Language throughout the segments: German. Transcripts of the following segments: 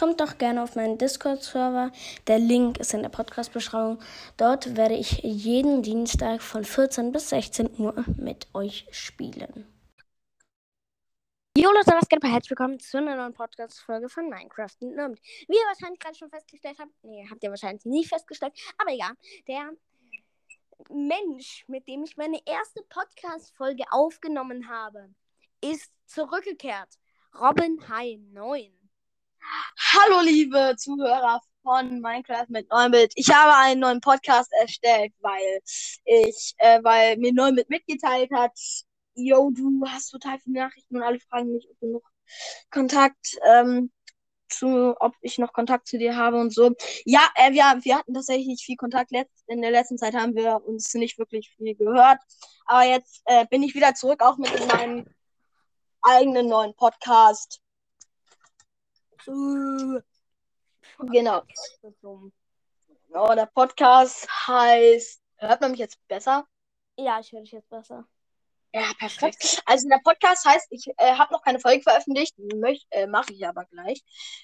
Kommt doch gerne auf meinen Discord-Server. Der Link ist in der Podcast-Beschreibung. Dort werde ich jeden Dienstag von 14 bis 16 Uhr mit euch spielen. Jo Leute, was geht Herzlich willkommen zu einer neuen Podcast-Folge von Minecraft und Wie ihr wahrscheinlich gerade schon festgestellt habt, nee, habt ihr wahrscheinlich nie festgestellt, aber egal, der Mensch, mit dem ich meine erste Podcast-Folge aufgenommen habe, ist zurückgekehrt. Robin High 9. Hallo, liebe Zuhörer von Minecraft mit Neumit. Ich habe einen neuen Podcast erstellt, weil ich, äh, weil mir Neumit mitgeteilt hat, yo, du hast total viele Nachrichten und alle fragen mich, ob du noch Kontakt, ähm, zu, ob ich noch Kontakt zu dir habe und so. Ja, äh, wir, wir hatten tatsächlich nicht viel Kontakt. Letzt, in der letzten Zeit haben wir uns nicht wirklich viel gehört. Aber jetzt äh, bin ich wieder zurück, auch mit meinem eigenen neuen Podcast. Genau. Oh, der Podcast heißt. Hört man mich jetzt besser? Ja, ich höre dich jetzt besser. Ja, perfekt. Also der Podcast heißt, ich äh, habe noch keine Folge veröffentlicht, äh, mache ich aber gleich.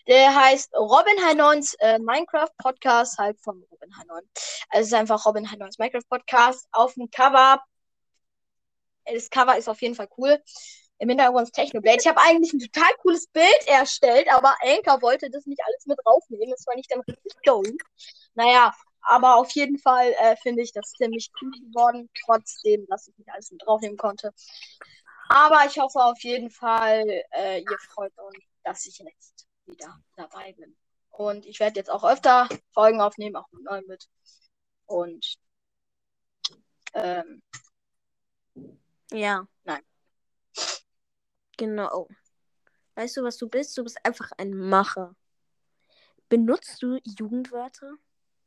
Der heißt Robin 9 äh, Minecraft Podcast, halt von Robin 9. Also es ist einfach Robin 9 Minecraft Podcast auf dem Cover. Das Cover ist auf jeden Fall cool. Im Hintergrund ist Technoblade. Ich habe eigentlich ein total cooles Bild erstellt, aber Anker wollte das nicht alles mit draufnehmen. Das war nicht dann richtig dumm. Naja, aber auf jeden Fall äh, finde ich das ziemlich cool geworden, trotzdem, dass ich nicht alles mit draufnehmen konnte. Aber ich hoffe auf jeden Fall, äh, ihr freut euch, dass ich jetzt wieder dabei bin. Und ich werde jetzt auch öfter Folgen aufnehmen, auch mit neu mit. Und ähm, ja. Nein. Genau. Weißt du, was du bist? Du bist einfach ein Macher. Benutzt du Jugendwörter?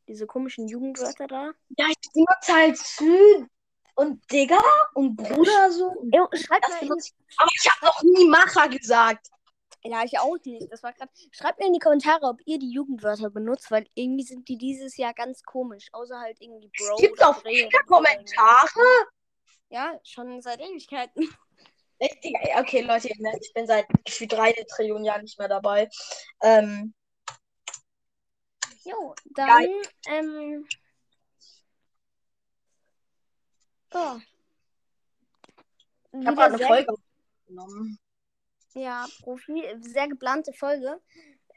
Diese komischen Jugendwörter da? Ja, ich benutze halt Sü und Digger und Bruder so. Jo, schreib mal in... Aber ich habe noch nie Macher gesagt. Ja, ich auch nicht. Das war gerade. Schreibt mir in die Kommentare, ob ihr die Jugendwörter benutzt, weil irgendwie sind die dieses Jahr ganz komisch. Außer halt irgendwie Bro. Gibt auch viele Kommentare? Ja, schon seit Ewigkeiten. Okay, Leute, ich bin seit gefühlt drei Trillionen Jahren nicht mehr dabei. Ähm, jo, dann, ja. ähm, oh. Ich habe gerade eine Folge genommen. Ja, Profi, sehr geplante Folge.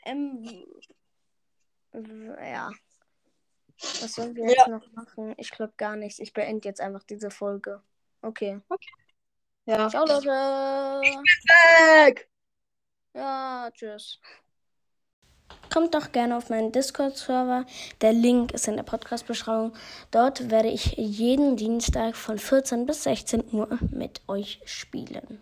Ähm, ja. Was sollen wir jetzt ja. noch machen? Ich glaube gar nichts. Ich beende jetzt einfach diese Folge. Okay. Okay. Ja. Ciao, Leute. Weg. Ja, tschüss. Kommt doch gerne auf meinen Discord-Server. Der Link ist in der Podcast-Beschreibung. Dort werde ich jeden Dienstag von 14 bis 16 Uhr mit euch spielen.